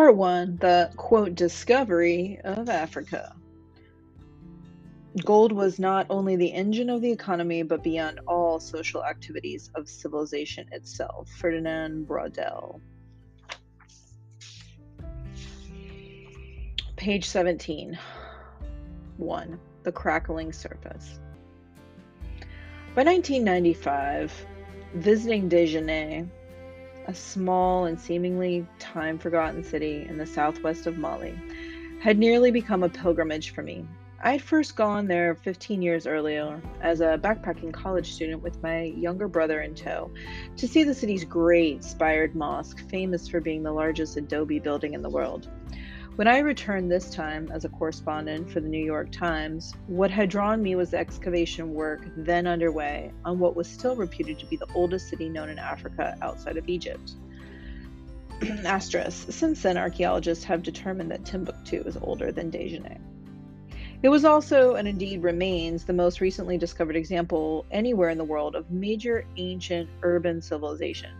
Part 1 The quote discovery of Africa. Gold was not only the engine of the economy, but beyond all social activities of civilization itself. Ferdinand Braudel. Page 17. 1. The crackling surface. By 1995, visiting Djenné, a small and seemingly time forgotten city in the southwest of Mali, had nearly become a pilgrimage for me. I had first gone there 15 years earlier as a backpacking college student with my younger brother in tow to see the city's great spired mosque, famous for being the largest adobe building in the world. When I returned this time as a correspondent for the New York Times, what had drawn me was the excavation work then underway on what was still reputed to be the oldest city known in Africa outside of Egypt. Asterisk. Since then, archaeologists have determined that Timbuktu is older than Djenné. It was also, and indeed remains, the most recently discovered example anywhere in the world of major ancient urban civilization.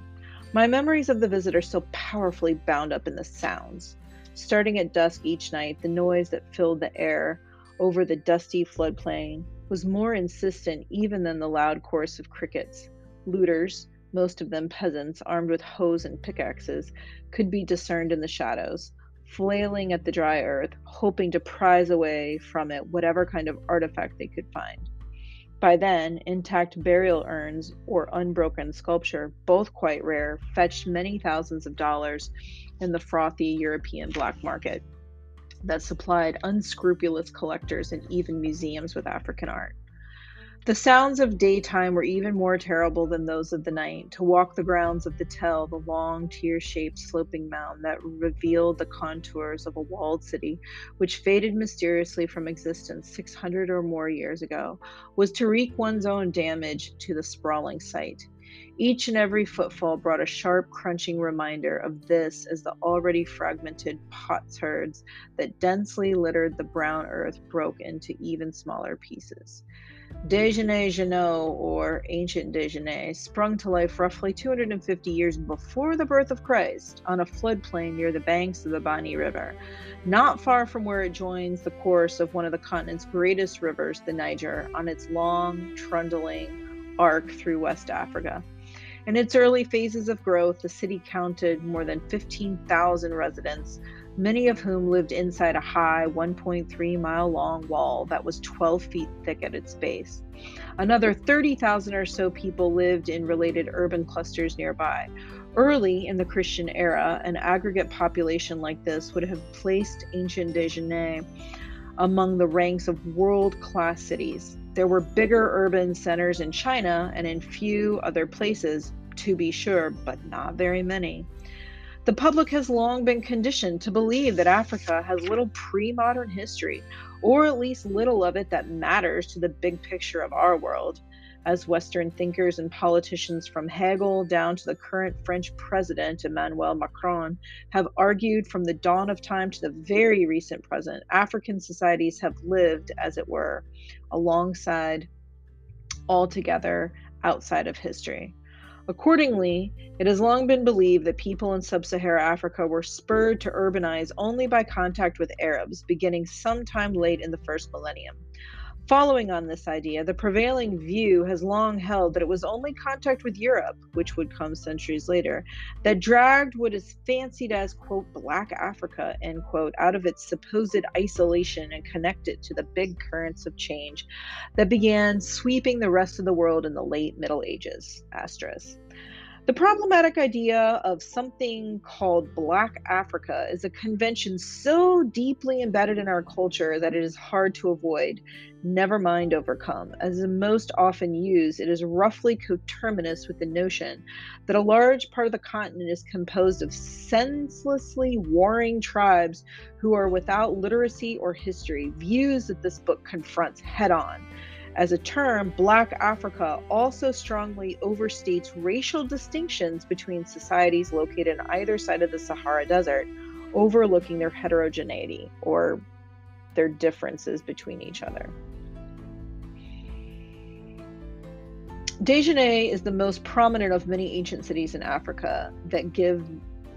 My memories of the visit are still powerfully bound up in the sounds. Starting at dusk each night, the noise that filled the air over the dusty floodplain was more insistent even than the loud chorus of crickets. Looters, most of them peasants armed with hoes and pickaxes, could be discerned in the shadows, flailing at the dry earth, hoping to prize away from it whatever kind of artifact they could find. By then, intact burial urns or unbroken sculpture, both quite rare, fetched many thousands of dollars in the frothy European black market that supplied unscrupulous collectors and even museums with African art. The sounds of daytime were even more terrible than those of the night. To walk the grounds of the Tell, the long, tear shaped sloping mound that revealed the contours of a walled city, which faded mysteriously from existence 600 or more years ago, was to wreak one's own damage to the sprawling site. Each and every footfall brought a sharp, crunching reminder of this as the already fragmented potsherds that densely littered the brown earth broke into even smaller pieces. Djenné Jeno, or ancient Djenné, sprung to life roughly 250 years before the birth of Christ on a floodplain near the banks of the Bani River, not far from where it joins the course of one of the continent's greatest rivers, the Niger, on its long, trundling arc through West Africa. In its early phases of growth, the city counted more than 15,000 residents, many of whom lived inside a high 1.3 mile long wall that was 12 feet thick at its base. Another 30,000 or so people lived in related urban clusters nearby. Early in the Christian era, an aggregate population like this would have placed ancient Djenné among the ranks of world class cities. There were bigger urban centers in China and in few other places, to be sure, but not very many. The public has long been conditioned to believe that Africa has little pre modern history, or at least little of it that matters to the big picture of our world. As Western thinkers and politicians from Hegel down to the current French president, Emmanuel Macron, have argued from the dawn of time to the very recent present, African societies have lived, as it were, alongside, altogether outside of history. Accordingly, it has long been believed that people in sub Saharan Africa were spurred to urbanize only by contact with Arabs, beginning sometime late in the first millennium. Following on this idea, the prevailing view has long held that it was only contact with Europe, which would come centuries later, that dragged what is fancied as, quote, Black Africa, end quote, out of its supposed isolation and connected to the big currents of change that began sweeping the rest of the world in the late Middle Ages. Asterisk. The problematic idea of something called Black Africa is a convention so deeply embedded in our culture that it is hard to avoid, never mind overcome. As most often used, it is roughly coterminous with the notion that a large part of the continent is composed of senselessly warring tribes who are without literacy or history, views that this book confronts head on. As a term, Black Africa also strongly overstates racial distinctions between societies located on either side of the Sahara Desert, overlooking their heterogeneity or their differences between each other. Djenné is the most prominent of many ancient cities in Africa that give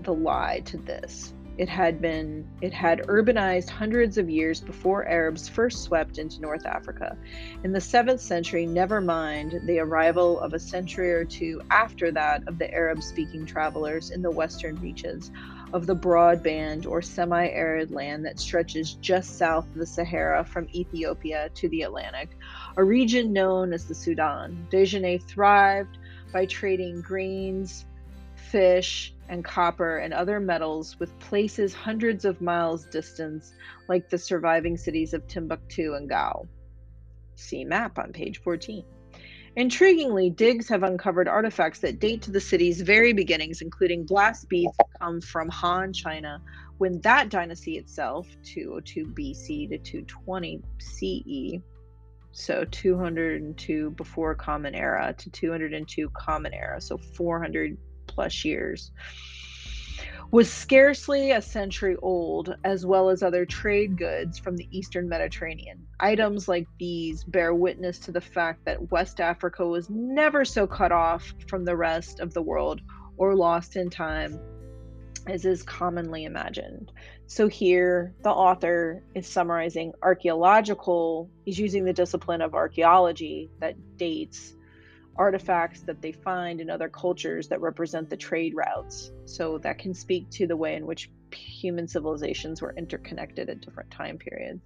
the lie to this. It had been it had urbanized hundreds of years before Arabs first swept into North Africa. In the 7th century, never mind the arrival of a century or two after that of the Arab speaking travelers in the western reaches of the broad band or semi arid land that stretches just south of the Sahara from Ethiopia to the Atlantic, a region known as the Sudan. Desjardins thrived by trading grains, fish, and copper and other metals with places hundreds of miles distance, like the surviving cities of Timbuktu and Gao. See map on page 14. Intriguingly, digs have uncovered artifacts that date to the city's very beginnings, including glass beads that come from Han China, when that dynasty itself, 202 BC to 220 CE, so 202 before Common Era to 202 Common Era, so 400 plus years, was scarcely a century old, as well as other trade goods from the eastern Mediterranean. Items like these bear witness to the fact that West Africa was never so cut off from the rest of the world or lost in time as is commonly imagined. So here, the author is summarizing archaeological, he's using the discipline of archaeology that dates artifacts that they find in other cultures that represent the trade routes. So that can speak to the way in which human civilizations were interconnected at different time periods.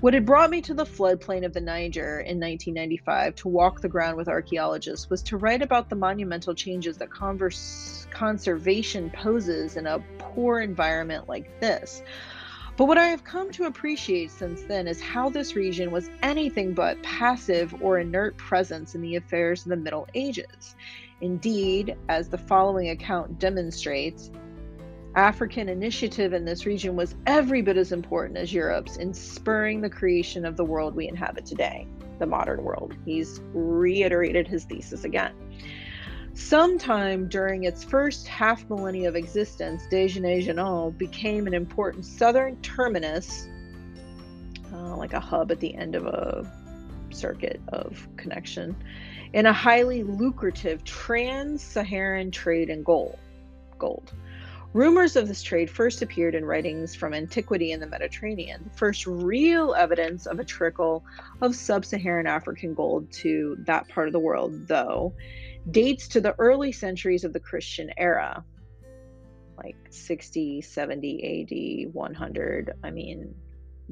What had brought me to the floodplain of the Niger in 1995 to walk the ground with archaeologists was to write about the monumental changes that converse, conservation poses in a poor environment like this. But what I have come to appreciate since then is how this region was anything but passive or inert presence in the affairs of the Middle Ages. Indeed, as the following account demonstrates, African initiative in this region was every bit as important as Europe's in spurring the creation of the world we inhabit today, the modern world. He's reiterated his thesis again. Sometime during its first half millennia of existence, Djenné became an important southern terminus, uh, like a hub at the end of a circuit of connection, in a highly lucrative trans Saharan trade in gold. gold. Rumors of this trade first appeared in writings from antiquity in the Mediterranean. The first real evidence of a trickle of sub Saharan African gold to that part of the world, though, dates to the early centuries of the Christian era, like 60, 70 AD, 100. I mean,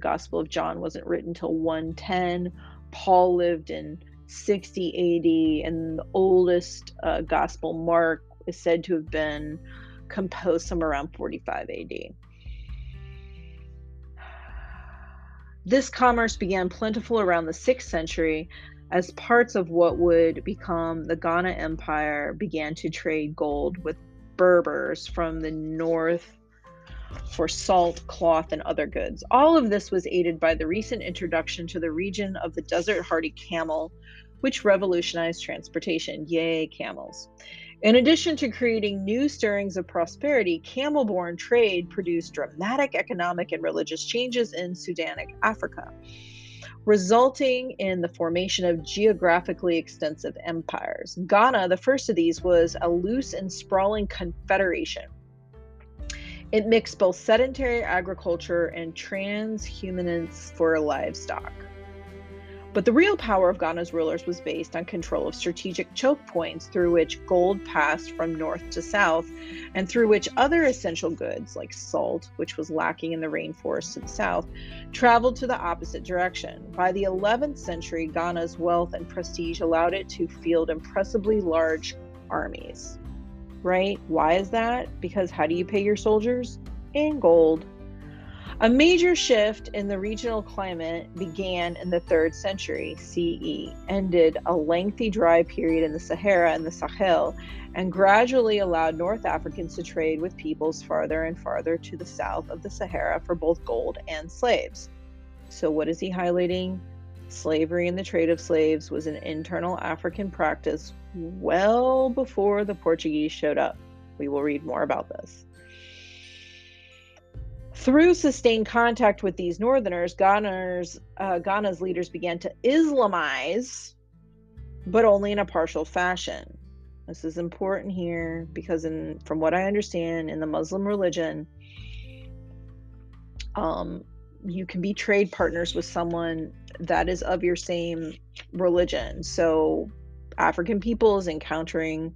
Gospel of John wasn't written till 110. Paul lived in 60 AD, and the oldest uh, Gospel, Mark, is said to have been composed somewhere around 45 AD. This commerce began plentiful around the 6th century as parts of what would become the Ghana Empire began to trade gold with Berbers from the north for salt, cloth, and other goods. All of this was aided by the recent introduction to the region of the desert hardy camel, which revolutionized transportation. Yay, camels. In addition to creating new stirrings of prosperity, camel borne trade produced dramatic economic and religious changes in Sudanic Africa resulting in the formation of geographically extensive empires. Ghana, the first of these, was a loose and sprawling confederation. It mixed both sedentary agriculture and transhumance for livestock. But the real power of Ghana's rulers was based on control of strategic choke points through which gold passed from north to south, and through which other essential goods, like salt, which was lacking in the rainforest to the south, traveled to the opposite direction. By the 11th century, Ghana's wealth and prestige allowed it to field impressively large armies. Right? Why is that? Because how do you pay your soldiers? In gold. A major shift in the regional climate began in the 3rd century CE, ended a lengthy dry period in the Sahara and the Sahel, and gradually allowed North Africans to trade with peoples farther and farther to the south of the Sahara for both gold and slaves. So, what is he highlighting? Slavery and the trade of slaves was an internal African practice well before the Portuguese showed up. We will read more about this. Through sustained contact with these northerners, Ghana's, uh, Ghana's leaders began to Islamize, but only in a partial fashion. This is important here because, in from what I understand, in the Muslim religion, um, you can be trade partners with someone that is of your same religion. So, African peoples encountering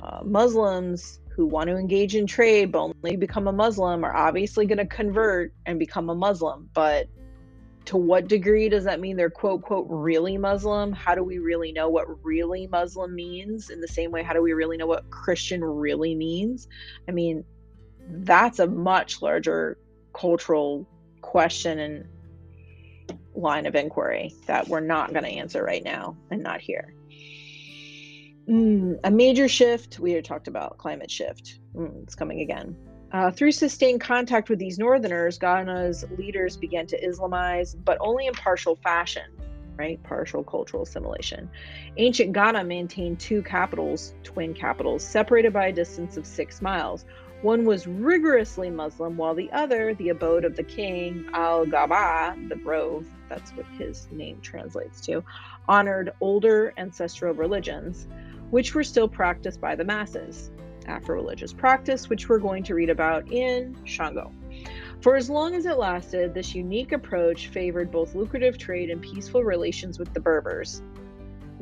uh, Muslims who want to engage in trade but only become a Muslim are obviously going to convert and become a Muslim. But to what degree does that mean they're quote quote really Muslim? How do we really know what really Muslim means? In the same way, how do we really know what Christian really means? I mean, that's a much larger cultural question and line of inquiry that we're not going to answer right now and not here. Mm, a major shift, we had talked about climate shift. Mm, it's coming again. Uh, through sustained contact with these northerners, Ghana's leaders began to Islamize, but only in partial fashion, right? Partial cultural assimilation. Ancient Ghana maintained two capitals, twin capitals, separated by a distance of six miles. One was rigorously Muslim, while the other, the abode of the king, Al Ghaba, the Grove, that's what his name translates to, honored older ancestral religions, which were still practiced by the masses. Afro religious practice, which we're going to read about in Shango. For as long as it lasted, this unique approach favored both lucrative trade and peaceful relations with the Berbers.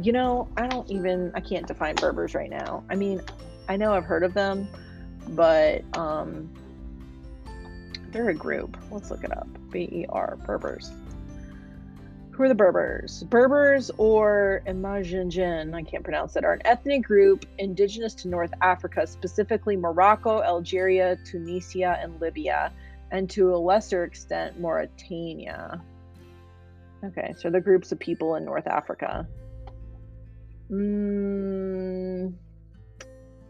You know, I don't even, I can't define Berbers right now. I mean, I know I've heard of them but um, they're a group. Let's look it up. B E R Berbers. Who are the Berbers? Berbers or Imagingen, I can't pronounce it, are an ethnic group indigenous to North Africa, specifically Morocco, Algeria, Tunisia, and Libya, and to a lesser extent, Mauritania. Okay, so the groups of people in North Africa. Mm,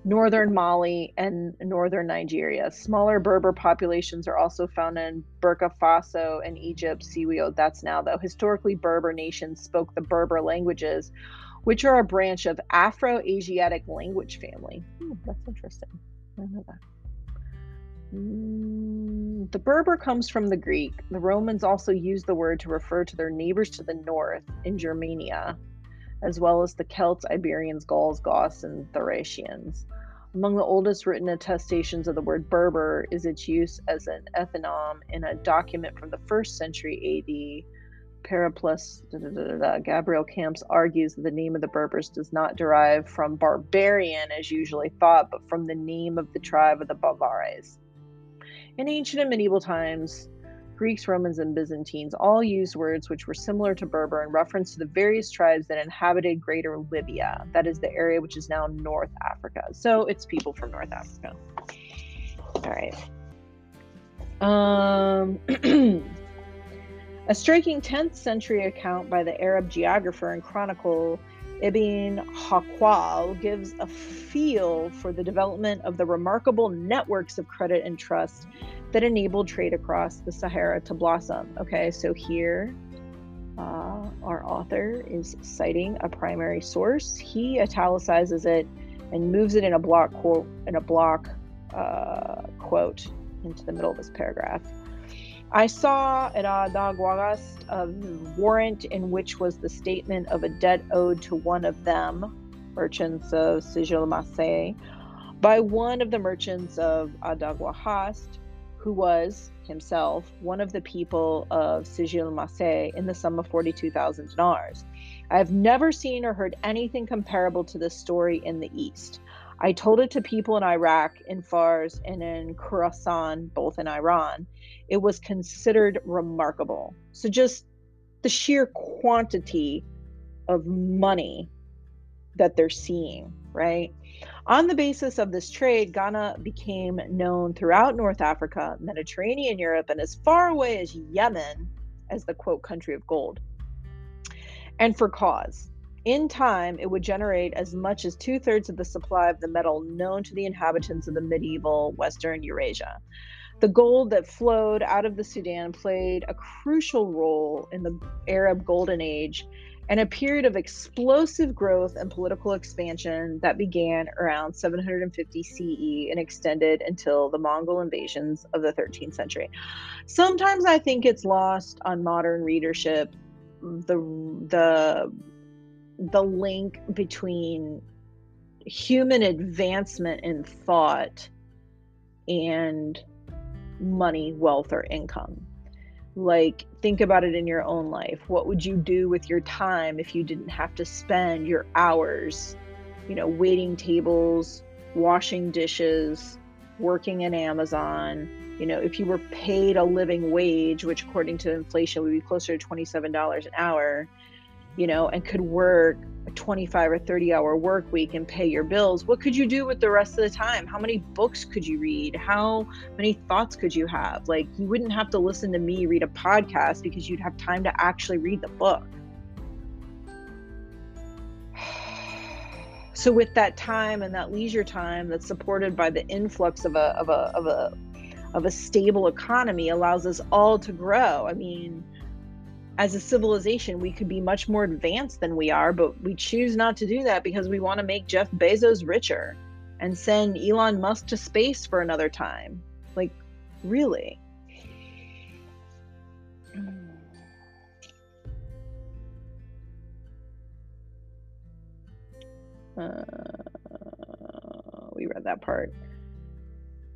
northern Mali, and northern Nigeria. Smaller Berber populations are also found in Burkina Faso and Egypt. We that's now though. Historically, Berber nations spoke the Berber languages, which are a branch of Afro-Asiatic language family. Hmm, that's interesting. I know that. Mm, the Berber comes from the Greek. The Romans also used the word to refer to their neighbors to the north in Germania, as well as the Celts, Iberians, Gauls, Goths, and Thracians. Among the oldest written attestations of the word Berber is its use as an ethnonym in a document from the first century AD. Periplus da, da, da, Gabriel Camps argues that the name of the Berbers does not derive from barbarian as usually thought, but from the name of the tribe of the Bavares. In ancient and medieval times, Greeks, Romans, and Byzantines all used words which were similar to Berber in reference to the various tribes that inhabited Greater Libya, that is the area which is now North Africa. So it's people from North Africa. All right. Um, a striking 10th century account by the Arab geographer and chronicle Ibn Hawqal gives a feel for the development of the remarkable networks of credit and trust that enabled trade across the Sahara to blossom. Okay, so here uh, our author is citing a primary source. He italicizes it and moves it in a block quote in a block uh, quote into the middle of this paragraph. I saw at Adagwagast a warrant in which was the statement of a debt owed to one of them, merchants of Sijilmasa, by one of the merchants of Adagwahast who was himself one of the people of Sijilmasa in the sum of 42,000 dinars. I have never seen or heard anything comparable to this story in the East. I told it to people in Iraq, in Fars, and in Khorasan, both in Iran. It was considered remarkable. So, just the sheer quantity of money that they're seeing, right? On the basis of this trade, Ghana became known throughout North Africa, Mediterranean Europe, and as far away as Yemen as the quote country of gold. And for cause. In time, it would generate as much as two thirds of the supply of the metal known to the inhabitants of the medieval Western Eurasia. The gold that flowed out of the Sudan played a crucial role in the Arab Golden Age and a period of explosive growth and political expansion that began around 750 CE and extended until the Mongol invasions of the 13th century. Sometimes I think it's lost on modern readership the the the link between human advancement in thought and money, wealth, or income. Like, think about it in your own life. What would you do with your time if you didn't have to spend your hours, you know, waiting tables, washing dishes, working in Amazon? You know, if you were paid a living wage, which according to inflation would be closer to $27 an hour, you know, and could work a 25 or 30 hour work week and pay your bills, what could you do with the rest of the time? How many books could you read? How many thoughts could you have? Like, you wouldn't have to listen to me read a podcast because you'd have time to actually read the book. So, with that time and that leisure time that's supported by the influx of a, of a, of a, of a stable economy, allows us all to grow. I mean, as a civilization, we could be much more advanced than we are, but we choose not to do that because we want to make Jeff Bezos richer and send Elon Musk to space for another time. Like, really? Uh, we read that part.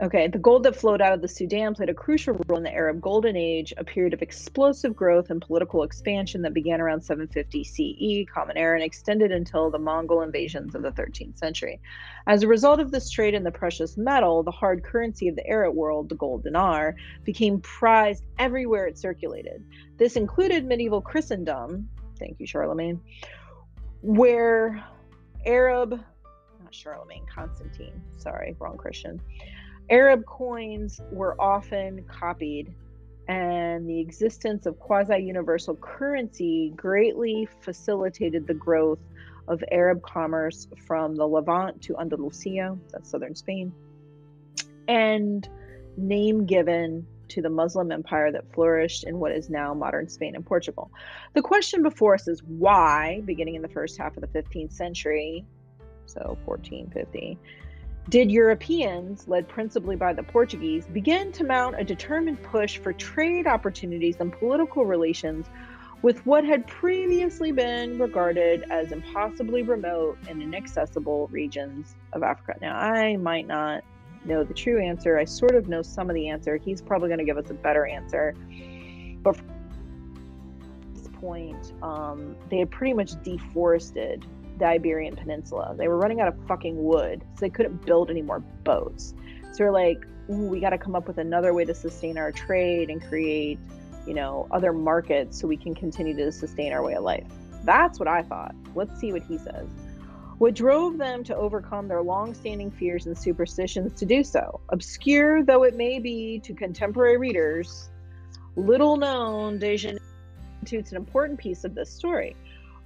Okay, the gold that flowed out of the Sudan played a crucial role in the Arab Golden Age, a period of explosive growth and political expansion that began around 750 CE, Common Era, and extended until the Mongol invasions of the 13th century. As a result of this trade in the precious metal, the hard currency of the Arab world, the gold dinar, became prized everywhere it circulated. This included medieval Christendom, thank you, Charlemagne, where Arab, not Charlemagne, Constantine, sorry, wrong Christian Arab coins were often copied, and the existence of quasi universal currency greatly facilitated the growth of Arab commerce from the Levant to Andalusia, that's southern Spain, and name given to the Muslim empire that flourished in what is now modern Spain and Portugal. The question before us is why, beginning in the first half of the 15th century, so 1450, did Europeans, led principally by the Portuguese, begin to mount a determined push for trade opportunities and political relations with what had previously been regarded as impossibly remote and inaccessible regions of Africa. Now, I might not know the true answer. I sort of know some of the answer. He's probably going to give us a better answer. But at this point, um, they had pretty much deforested the Iberian Peninsula. They were running out of fucking wood, so they couldn't build any more boats. So they're like, we got to come up with another way to sustain our trade and create, you know, other markets so we can continue to sustain our way of life. That's what I thought. Let's see what he says. What drove them to overcome their long-standing fears and superstitions to do so, obscure though it may be to contemporary readers, little known Dejanira constitutes an important piece of this story.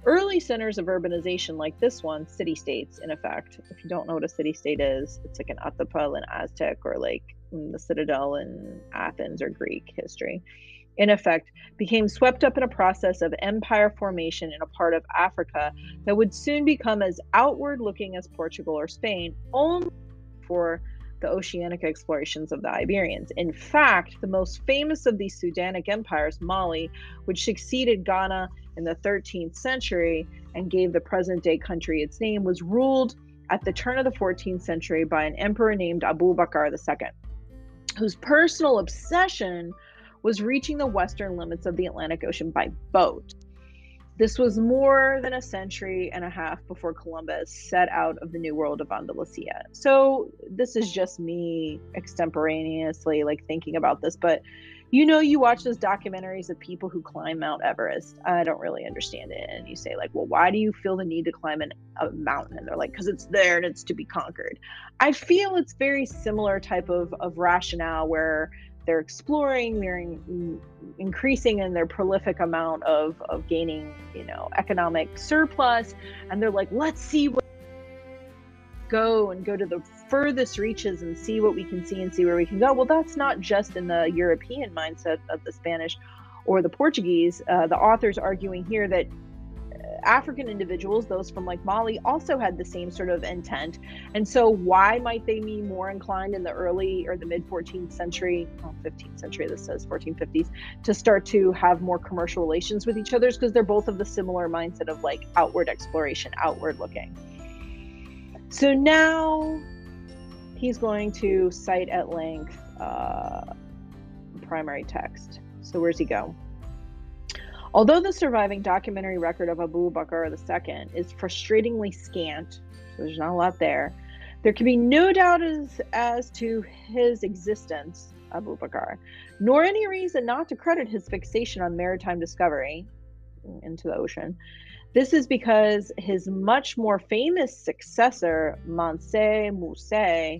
Early centers of urbanization, like this one, city states, in effect. If you don't know what a city state is, it's like an Atapal in Aztec or like the Citadel in Athens or Greek history. In effect, became swept up in a process of empire formation in a part of Africa that would soon become as outward looking as Portugal or Spain, only for the oceanic explorations of the Iberians. In fact, the most famous of these Sudanic empires, Mali, which succeeded Ghana in the 13th century and gave the present day country its name, was ruled at the turn of the 14th century by an emperor named Abu Bakr II, whose personal obsession was reaching the western limits of the Atlantic Ocean by boat. This was more than a century and a half before Columbus set out of the New World of Andalusia. So this is just me extemporaneously like thinking about this, but you know you watch those documentaries of people who climb Mount Everest. I don't really understand it. And you say like, "Well, why do you feel the need to climb an, a mountain?" And they're like, "Cuz it's there and it's to be conquered." I feel it's very similar type of of rationale where they're exploring, they're in, increasing in their prolific amount of, of gaining, you know, economic surplus. And they're like, let's see what go and go to the furthest reaches and see what we can see and see where we can go. Well, that's not just in the European mindset of the Spanish or the Portuguese. Uh, the author's arguing here that African individuals, those from like Mali, also had the same sort of intent. And so, why might they be more inclined in the early or the mid 14th century, well, 15th century, this says 1450s, to start to have more commercial relations with each other? Because they're both of the similar mindset of like outward exploration, outward looking. So now he's going to cite at length uh, primary text. So where's he go? Although the surviving documentary record of Abu Bakr II is frustratingly scant, so there's not a lot there, there can be no doubt as, as to his existence, Abu Bakr, nor any reason not to credit his fixation on maritime discovery into the ocean. This is because his much more famous successor, Mansa Musa,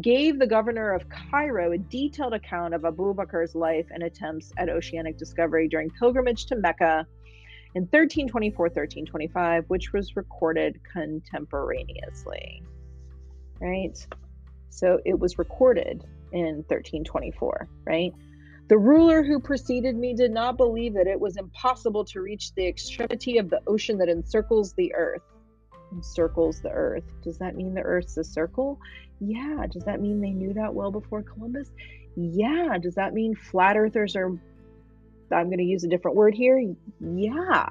gave the governor of Cairo a detailed account of Abu Bakr's life and attempts at oceanic discovery during pilgrimage to Mecca in 1324 1325, which was recorded contemporaneously. Right? So it was recorded in 1324, right? The ruler who preceded me did not believe that it was impossible to reach the extremity of the ocean that encircles the earth. Encircles the earth. Does that mean the earth's a circle? Yeah. Does that mean they knew that well before Columbus? Yeah. Does that mean flat earthers are, I'm going to use a different word here? Yeah.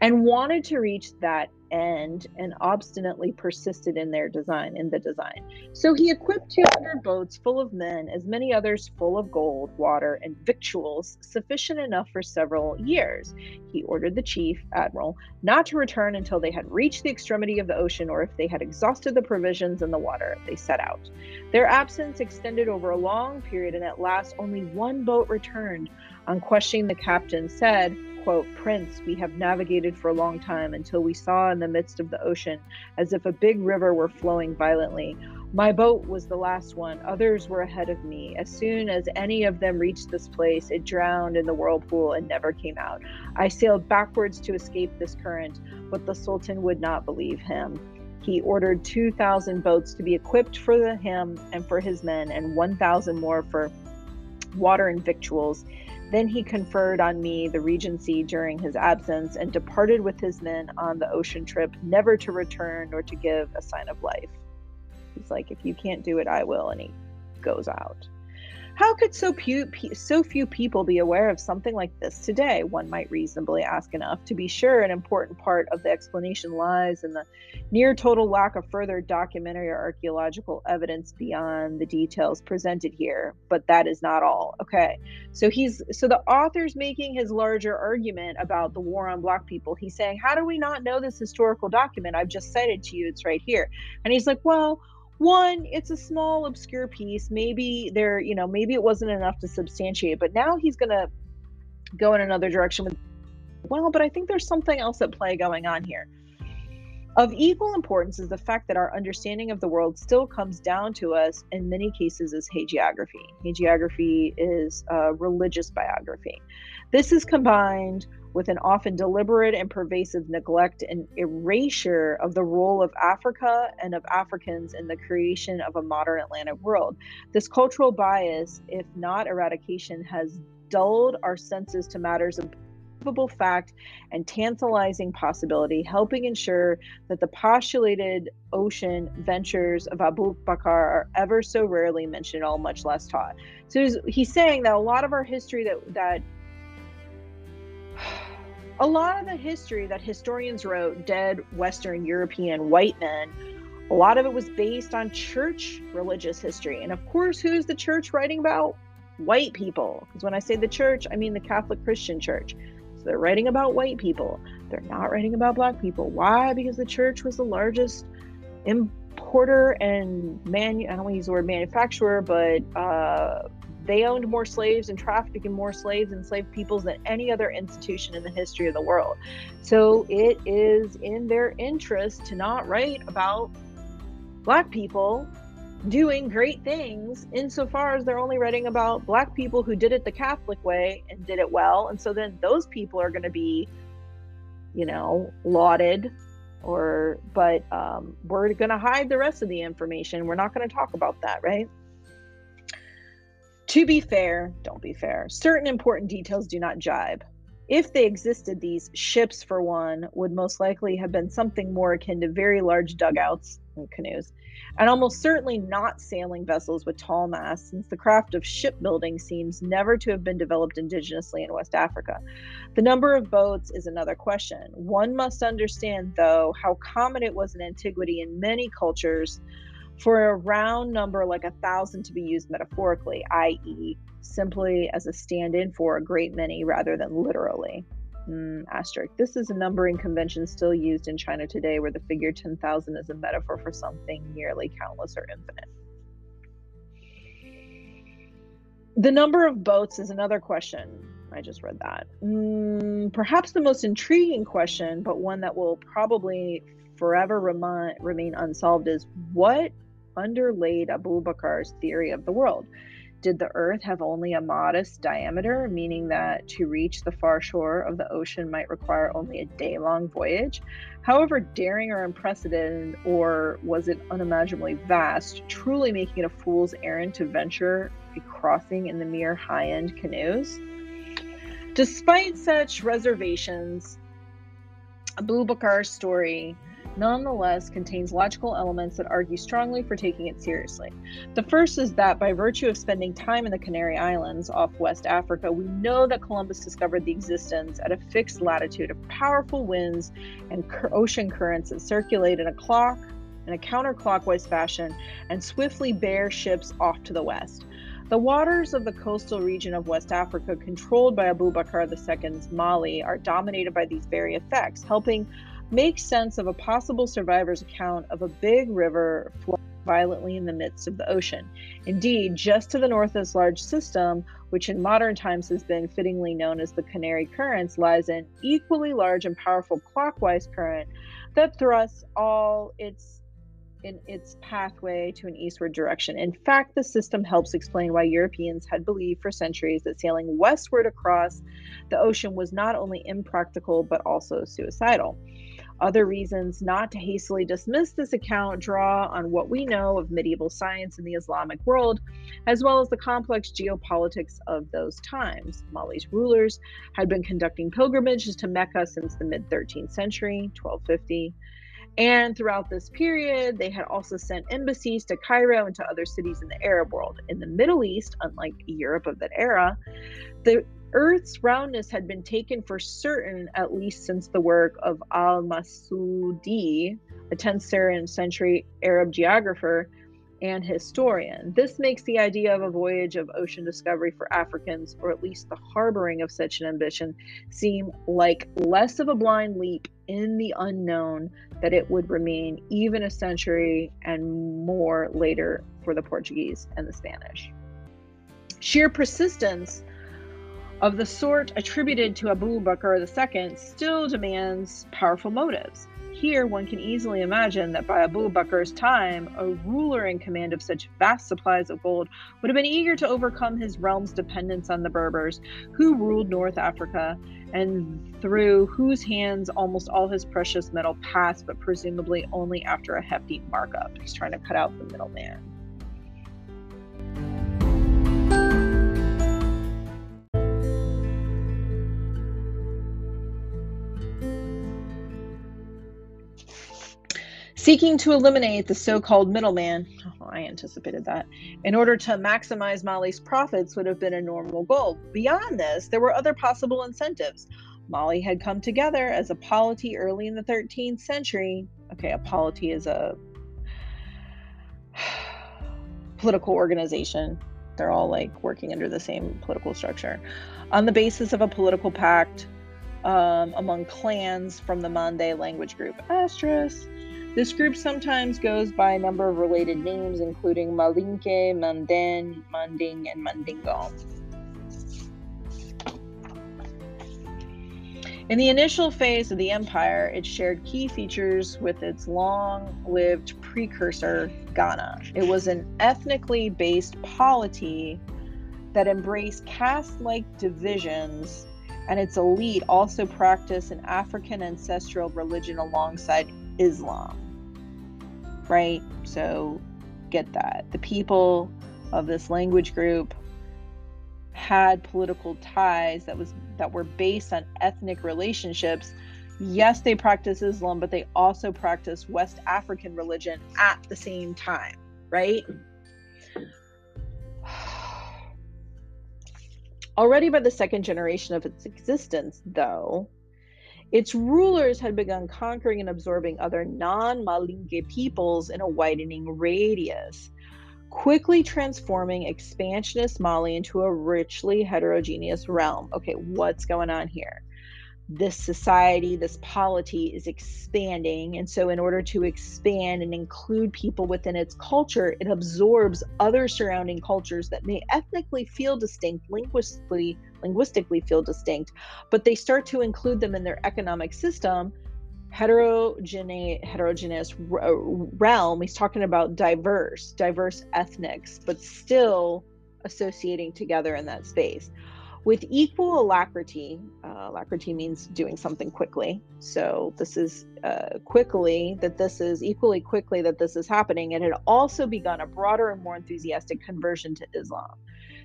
And wanted to reach that end and obstinately persisted in their design, in the design. So he equipped 200 boats full of men, as many others full of gold, water, and victuals, sufficient enough for several years. He ordered the chief admiral not to return until they had reached the extremity of the ocean or if they had exhausted the provisions and the water. They set out. Their absence extended over a long period, and at last only one boat returned. On questioning, the captain said, quote, Prince, we have navigated for a long time until we saw in the midst of the ocean as if a big river were flowing violently. My boat was the last one. Others were ahead of me. As soon as any of them reached this place, it drowned in the whirlpool and never came out. I sailed backwards to escape this current, but the Sultan would not believe him. He ordered 2,000 boats to be equipped for him and for his men, and 1,000 more for water and victuals. Then he conferred on me the regency during his absence and departed with his men on the ocean trip, never to return nor to give a sign of life. He's like, if you can't do it, I will. And he goes out. How could so few, so few people be aware of something like this today? One might reasonably ask enough. To be sure, an important part of the explanation lies in the near total lack of further documentary or archaeological evidence beyond the details presented here. But that is not all. Okay, so he's so the author's making his larger argument about the war on black people. He's saying, how do we not know this historical document? I've just cited to you. It's right here. And he's like, well one it's a small obscure piece maybe there you know maybe it wasn't enough to substantiate but now he's going to go in another direction with well but i think there's something else at play going on here of equal importance is the fact that our understanding of the world still comes down to us in many cases as hagiography. Hagiography is a religious biography. This is combined with an often deliberate and pervasive neglect and erasure of the role of Africa and of Africans in the creation of a modern Atlantic world. This cultural bias, if not eradication, has dulled our senses to matters of fact and tantalizing possibility, helping ensure that the postulated ocean ventures of Abu Bakr are ever so rarely mentioned, all much less taught. So he's, he's saying that a lot of our history that that a lot of the history that historians wrote, dead Western European white men, a lot of it was based on church religious history. And of course, who's the church writing about? White people. Because when I say the church, I mean the Catholic Christian church. So they're writing about white people. They're not writing about black people. Why? Because the church was the largest importer and man I don't want to use the word manufacturer, but uh, they owned more slaves and trafficked more slaves and enslaved peoples than any other institution in the history of the world. So it is in their interest to not write about black people doing great things insofar as they're only writing about black people who did it the Catholic way and did it well. And so then those people are going to be, you know, lauded or, but um, we're going to hide the rest of the information. We're not going to talk about that, right? To be fair, don't be fair. Certain important details do not jibe. If they existed, these ships, for one, would most likely have been something more akin to very large dugouts and canoes, and almost certainly not sailing vessels with tall masts, since the craft of shipbuilding seems never to have been developed indigenously in West Africa. The number of boats is another question. One must understand, though, how common it was in antiquity in many cultures for a round number like a thousand to be used metaphorically, i.e., simply as a stand in for a great many rather than literally. Mm, asterisk. This is a numbering convention still used in China today, where the figure 10,000 is a metaphor for something nearly countless or infinite. The number of boats is another question. I just read that. Mm, perhaps the most intriguing question, but one that will probably forever remain, remain unsolved, is what underlaid Abu Bakar's theory of the world? Did the Earth have only a modest diameter, meaning that to reach the far shore of the ocean might require only a day long voyage? However daring or unprecedented, or was it unimaginably vast, truly making it a fool's errand to venture a crossing in the mere high end canoes? Despite such reservations, Abu Bakar's story nonetheless contains logical elements that argue strongly for taking it seriously. The first is that by virtue of spending time in the Canary Islands off West Africa, we know that Columbus discovered the existence at a fixed latitude of powerful winds and ocean currents that circulate in a clock in a counterclockwise fashion and swiftly bear ships off to the west. The waters of the coastal region of West Africa, controlled by Abu Bakr II's Mali, are dominated by these very effects, helping make sense of a possible survivor's account of a big river flowing violently in the midst of the ocean. Indeed, just to the north of this large system, which in modern times has been fittingly known as the Canary Currents, lies an equally large and powerful clockwise current that thrusts all its in its pathway to an eastward direction. In fact, the system helps explain why Europeans had believed for centuries that sailing westward across the ocean was not only impractical but also suicidal. Other reasons not to hastily dismiss this account draw on what we know of medieval science in the Islamic world, as well as the complex geopolitics of those times. Mali's rulers had been conducting pilgrimages to Mecca since the mid 13th century, 1250. And throughout this period, they had also sent embassies to Cairo and to other cities in the Arab world. In the Middle East, unlike Europe of that era, the Earth's roundness had been taken for certain at least since the work of Al Masudi, a 10th century Arab geographer and historian. This makes the idea of a voyage of ocean discovery for Africans, or at least the harboring of such an ambition, seem like less of a blind leap in the unknown that it would remain even a century and more later for the Portuguese and the Spanish. Sheer persistence of the sort attributed to Abu Bakr II still demands powerful motives. Here, one can easily imagine that by Abu Bakr's time, a ruler in command of such vast supplies of gold would have been eager to overcome his realm's dependence on the Berbers, who ruled North Africa and through whose hands almost all his precious metal passed, but presumably only after a hefty markup. He's trying to cut out the middleman. Seeking to eliminate the so called middleman. Oh, I anticipated that. In order to maximize Mali's profits, would have been a normal goal. Beyond this, there were other possible incentives. Molly had come together as a polity early in the 13th century. Okay, a polity is a political organization. They're all like working under the same political structure on the basis of a political pact um, among clans from the Mande language group. Asterisk. This group sometimes goes by a number of related names, including Malinke, Manden, Manding, and Mandingo. In the initial phase of the empire, it shared key features with its long lived precursor, Ghana. It was an ethnically based polity that embraced caste like divisions, and its elite also practiced an African ancestral religion alongside Islam right? So get that. The people of this language group had political ties that was that were based on ethnic relationships, yes, they practice Islam, but they also practice West African religion at the same time, right? Already by the second generation of its existence, though, its rulers had begun conquering and absorbing other non Malinke peoples in a widening radius, quickly transforming expansionist Mali into a richly heterogeneous realm. Okay, what's going on here? this society, this polity is expanding. And so, in order to expand and include people within its culture, it absorbs other surrounding cultures that may ethnically feel distinct, linguistically, linguistically feel distinct, but they start to include them in their economic system. Heterogeneous, heterogeneous uh, realm, he's talking about diverse, diverse ethnics, but still associating together in that space with equal alacrity. Uh, alacrity means doing something quickly. So this is uh, quickly that this is equally quickly that this is happening. And it had also begun a broader and more enthusiastic conversion to Islam.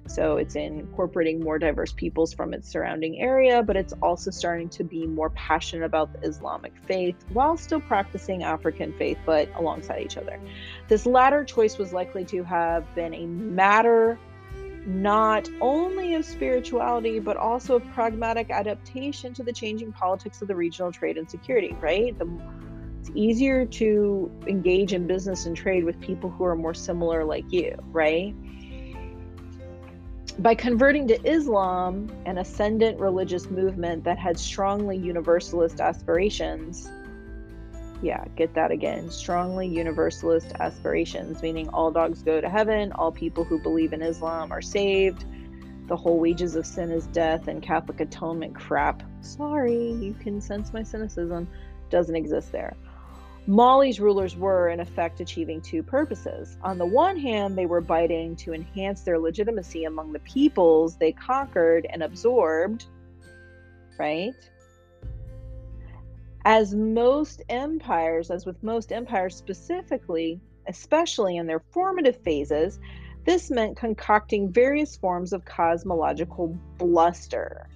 So it's incorporating more diverse peoples from its surrounding area, but it's also starting to be more passionate about the Islamic faith while still practicing African faith, but alongside each other. This latter choice was likely to have been a matter not only of spirituality, but also of pragmatic adaptation to the changing politics of the regional trade and security, right? The, it's easier to engage in business and trade with people who are more similar like you, right? By converting to Islam, an ascendant religious movement that had strongly universalist aspirations, yeah, get that again. Strongly universalist aspirations, meaning all dogs go to heaven, all people who believe in Islam are saved, the whole wages of sin is death, and Catholic atonement crap. Sorry, you can sense my cynicism. Doesn't exist there. Mali's rulers were, in effect, achieving two purposes. On the one hand, they were biting to enhance their legitimacy among the peoples they conquered and absorbed, right? as most empires, as with most empires specifically, especially in their formative phases, this meant concocting various forms of cosmological bluster.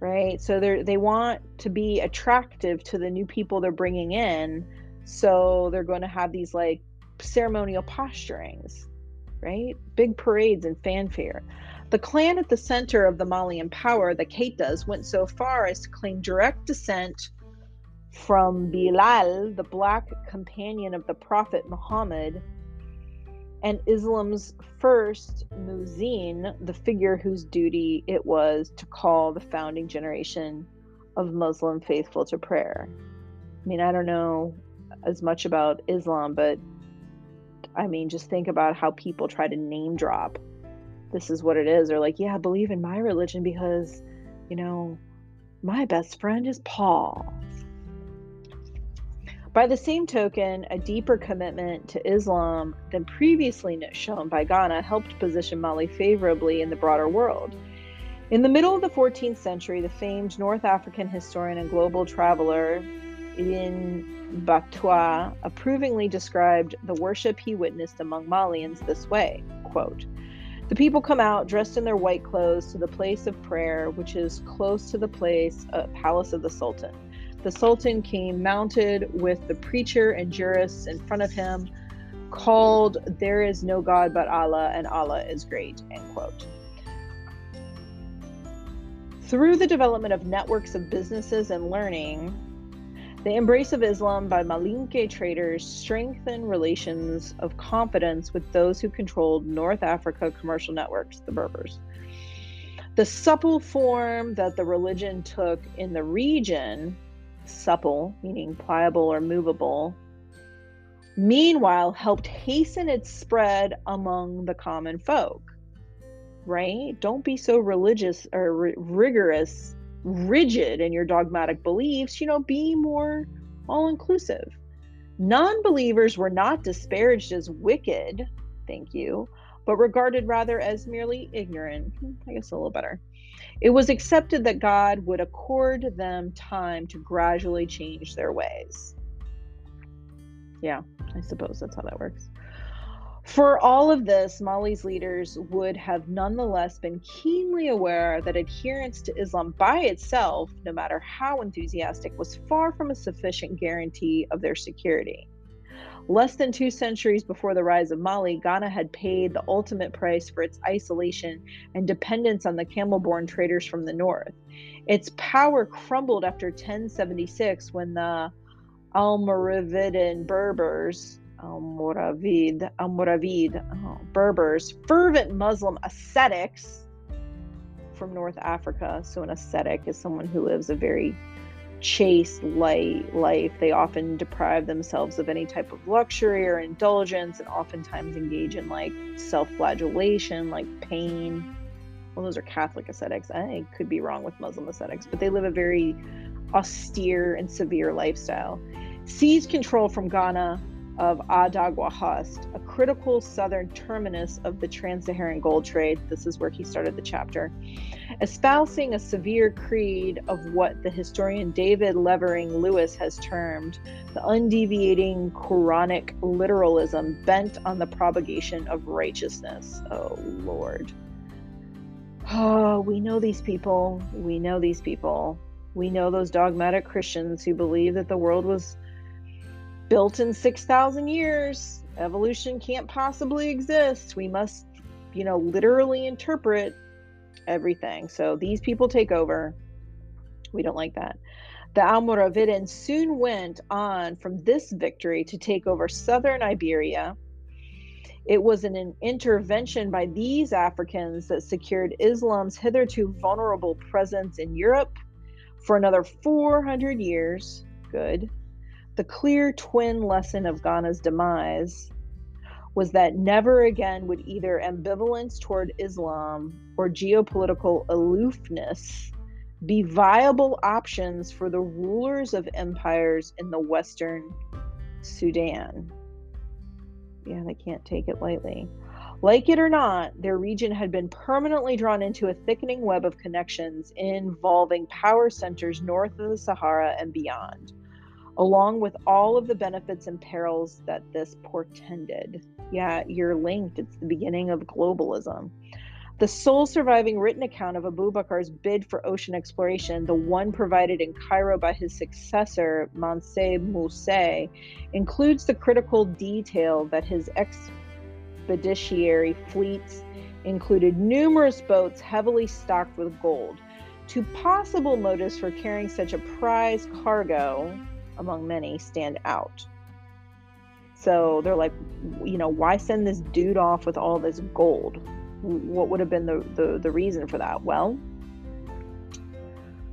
Right? So they they want to be attractive to the new people they're bringing in, so they're going to have these like ceremonial posturings, right? Big parades and fanfare. The clan at the center of the Malian power, the Keitas, went so far as to claim direct descent from Bilal, the black companion of the Prophet Muhammad, and Islam's first Muezzin, the figure whose duty it was to call the founding generation of Muslim faithful to prayer. I mean, I don't know as much about Islam, but I mean, just think about how people try to name drop this is what it is They're like yeah believe in my religion because you know my best friend is paul by the same token, a deeper commitment to Islam than previously shown by Ghana helped position Mali favorably in the broader world. In the middle of the 14th century, the famed North African historian and global traveler Ibn Battuta approvingly described the worship he witnessed among Malians this way quote, the people come out dressed in their white clothes to the place of prayer, which is close to the place, uh, palace of the Sultan. The Sultan came mounted with the preacher and jurists in front of him, called There is no God but Allah, and Allah is great. End quote. Through the development of networks of businesses and learning, the embrace of Islam by Malinke traders strengthened relations of confidence with those who controlled North Africa commercial networks, the Berbers. The supple form that the religion took in the region, supple meaning pliable or movable, meanwhile helped hasten its spread among the common folk. Right? Don't be so religious or r- rigorous rigid in your dogmatic beliefs, you know, be more all inclusive. Non believers were not disparaged as wicked, thank you, but regarded rather as merely ignorant. Hmm, I guess a little better. It was accepted that God would accord them time to gradually change their ways. Yeah, I suppose that's how that works. For all of this, Mali's leaders would have nonetheless been keenly aware that adherence to Islam by itself, no matter how enthusiastic, was far from a sufficient guarantee of their security. Less than two centuries before the rise of Mali, Ghana had paid the ultimate price for its isolation and dependence on the camel borne traders from the north. Its power crumbled after 1076 when the Almoravidan Berbers, Almoravid, Almoravid oh, Berbers, fervent Muslim ascetics from North Africa. So, an ascetic is someone who lives a very chaste light life. They often deprive themselves of any type of luxury or indulgence and oftentimes engage in like self flagellation, like pain. Well, those are Catholic ascetics. I could be wrong with Muslim ascetics, but they live a very austere and severe lifestyle. Seize control from Ghana of Aoudaghost, a critical southern terminus of the trans Saharan gold trade. This is where he started the chapter. Espousing a severe creed of what the historian David Levering Lewis has termed the undeviating Quranic literalism bent on the propagation of righteousness. Oh, Lord. Oh, we know these people. We know these people. We know those dogmatic Christians who believe that the world was built in 6,000 years. Evolution can't possibly exist. We must, you know, literally interpret everything. So these people take over. We don't like that. The Almoravidan soon went on from this victory to take over southern Iberia. It was an intervention by these Africans that secured Islam's hitherto vulnerable presence in Europe for another 400 years. Good. The clear twin lesson of Ghana's demise was that never again would either ambivalence toward Islam or geopolitical aloofness be viable options for the rulers of empires in the Western Sudan. Yeah, they can't take it lightly. Like it or not, their region had been permanently drawn into a thickening web of connections involving power centers north of the Sahara and beyond along with all of the benefits and perils that this portended. Yeah, you're linked. It's the beginning of globalism. The sole surviving written account of Abu Bakr's bid for ocean exploration, the one provided in Cairo by his successor, Mansa Musa, includes the critical detail that his expeditionary fleets included numerous boats heavily stocked with gold. Two possible motives for carrying such a prize cargo among many stand out. So they're like, you know, why send this dude off with all this gold? What would have been the, the, the reason for that? Well,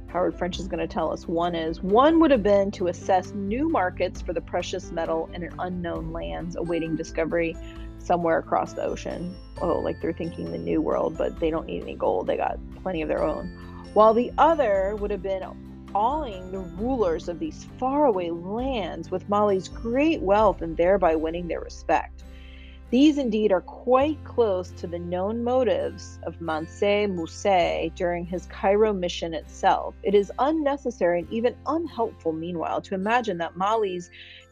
Howard French is going to tell us. One is one would have been to assess new markets for the precious metal in an unknown lands awaiting discovery somewhere across the ocean. Oh, like they're thinking the new world, but they don't need any gold. They got plenty of their own. While the other would have been awing the rulers of these faraway lands with Mali's great wealth and thereby winning their respect. These indeed are quite close to the known motives of Mansa Musa during his Cairo mission itself. It is unnecessary and even unhelpful, meanwhile, to imagine that Mali's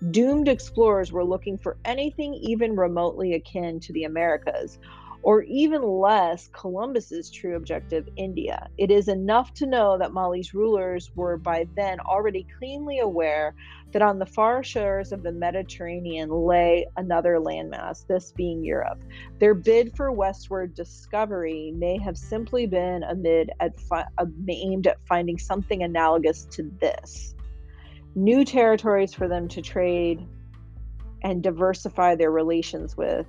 doomed explorers were looking for anything even remotely akin to the Americas or even less Columbus's true objective, India. It is enough to know that Mali's rulers were by then already keenly aware that on the far shores of the Mediterranean lay another landmass, this being Europe. Their bid for westward discovery may have simply been amid at fi- uh, aimed at finding something analogous to this. New territories for them to trade and diversify their relations with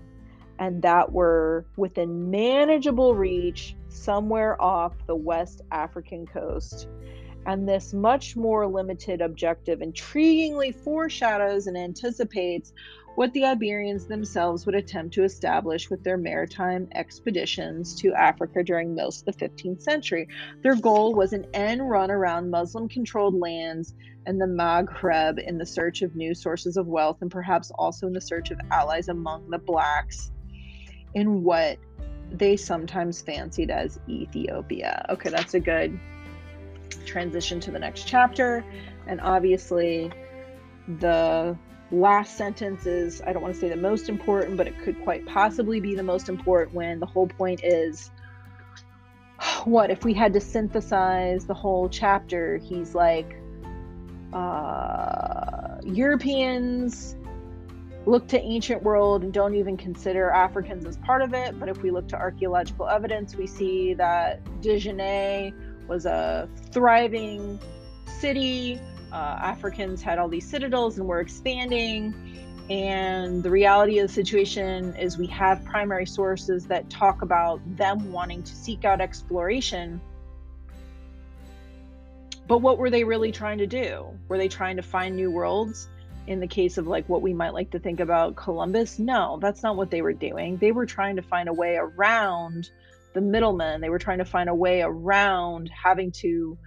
and that were within manageable reach somewhere off the West African coast. And this much more limited objective intriguingly foreshadows and anticipates what the Iberians themselves would attempt to establish with their maritime expeditions to Africa during most of the 15th century. Their goal was an end run around Muslim controlled lands and the Maghreb in the search of new sources of wealth and perhaps also in the search of allies among the blacks in what they sometimes fancied as Ethiopia. Okay, that's a good transition to the next chapter. And obviously, the last sentence is I don't want to say the most important, but it could quite possibly be the most important when the whole point is what if we had to synthesize the whole chapter? He's like, uh, Europeans look to ancient world and don't even consider Africans as part of it. But if we look to archaeological evidence, we see that Djenné was a thriving city. Uh, Africans had all these citadels and were expanding. And the reality of the situation is we have primary sources that talk about them wanting to seek out exploration. But what were they really trying to do? Were they trying to find new worlds? In the case of like what we might like to think about Columbus, no, that's not what they were doing. They were trying to find a way around the middlemen. They were trying to find a way around having to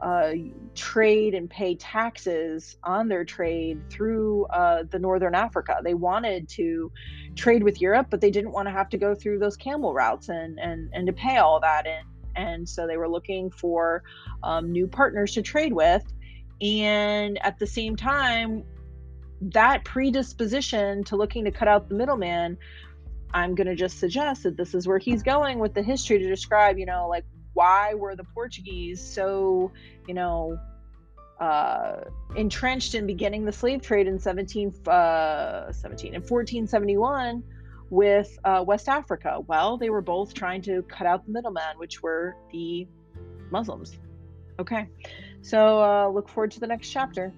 uh, trade and pay taxes on their trade through uh, the northern Africa. They wanted to trade with Europe, but they didn't want to have to go through those camel routes and and and to pay all that in. And so they were looking for um, new partners to trade with. And at the same time, that predisposition to looking to cut out the middleman, I'm going to just suggest that this is where he's going with the history to describe, you know, like why were the Portuguese so, you know, uh, entrenched in beginning the slave trade in 17, uh, 17 and 1471 with uh, West Africa? Well, they were both trying to cut out the middleman, which were the Muslims. Okay, so uh, look forward to the next chapter.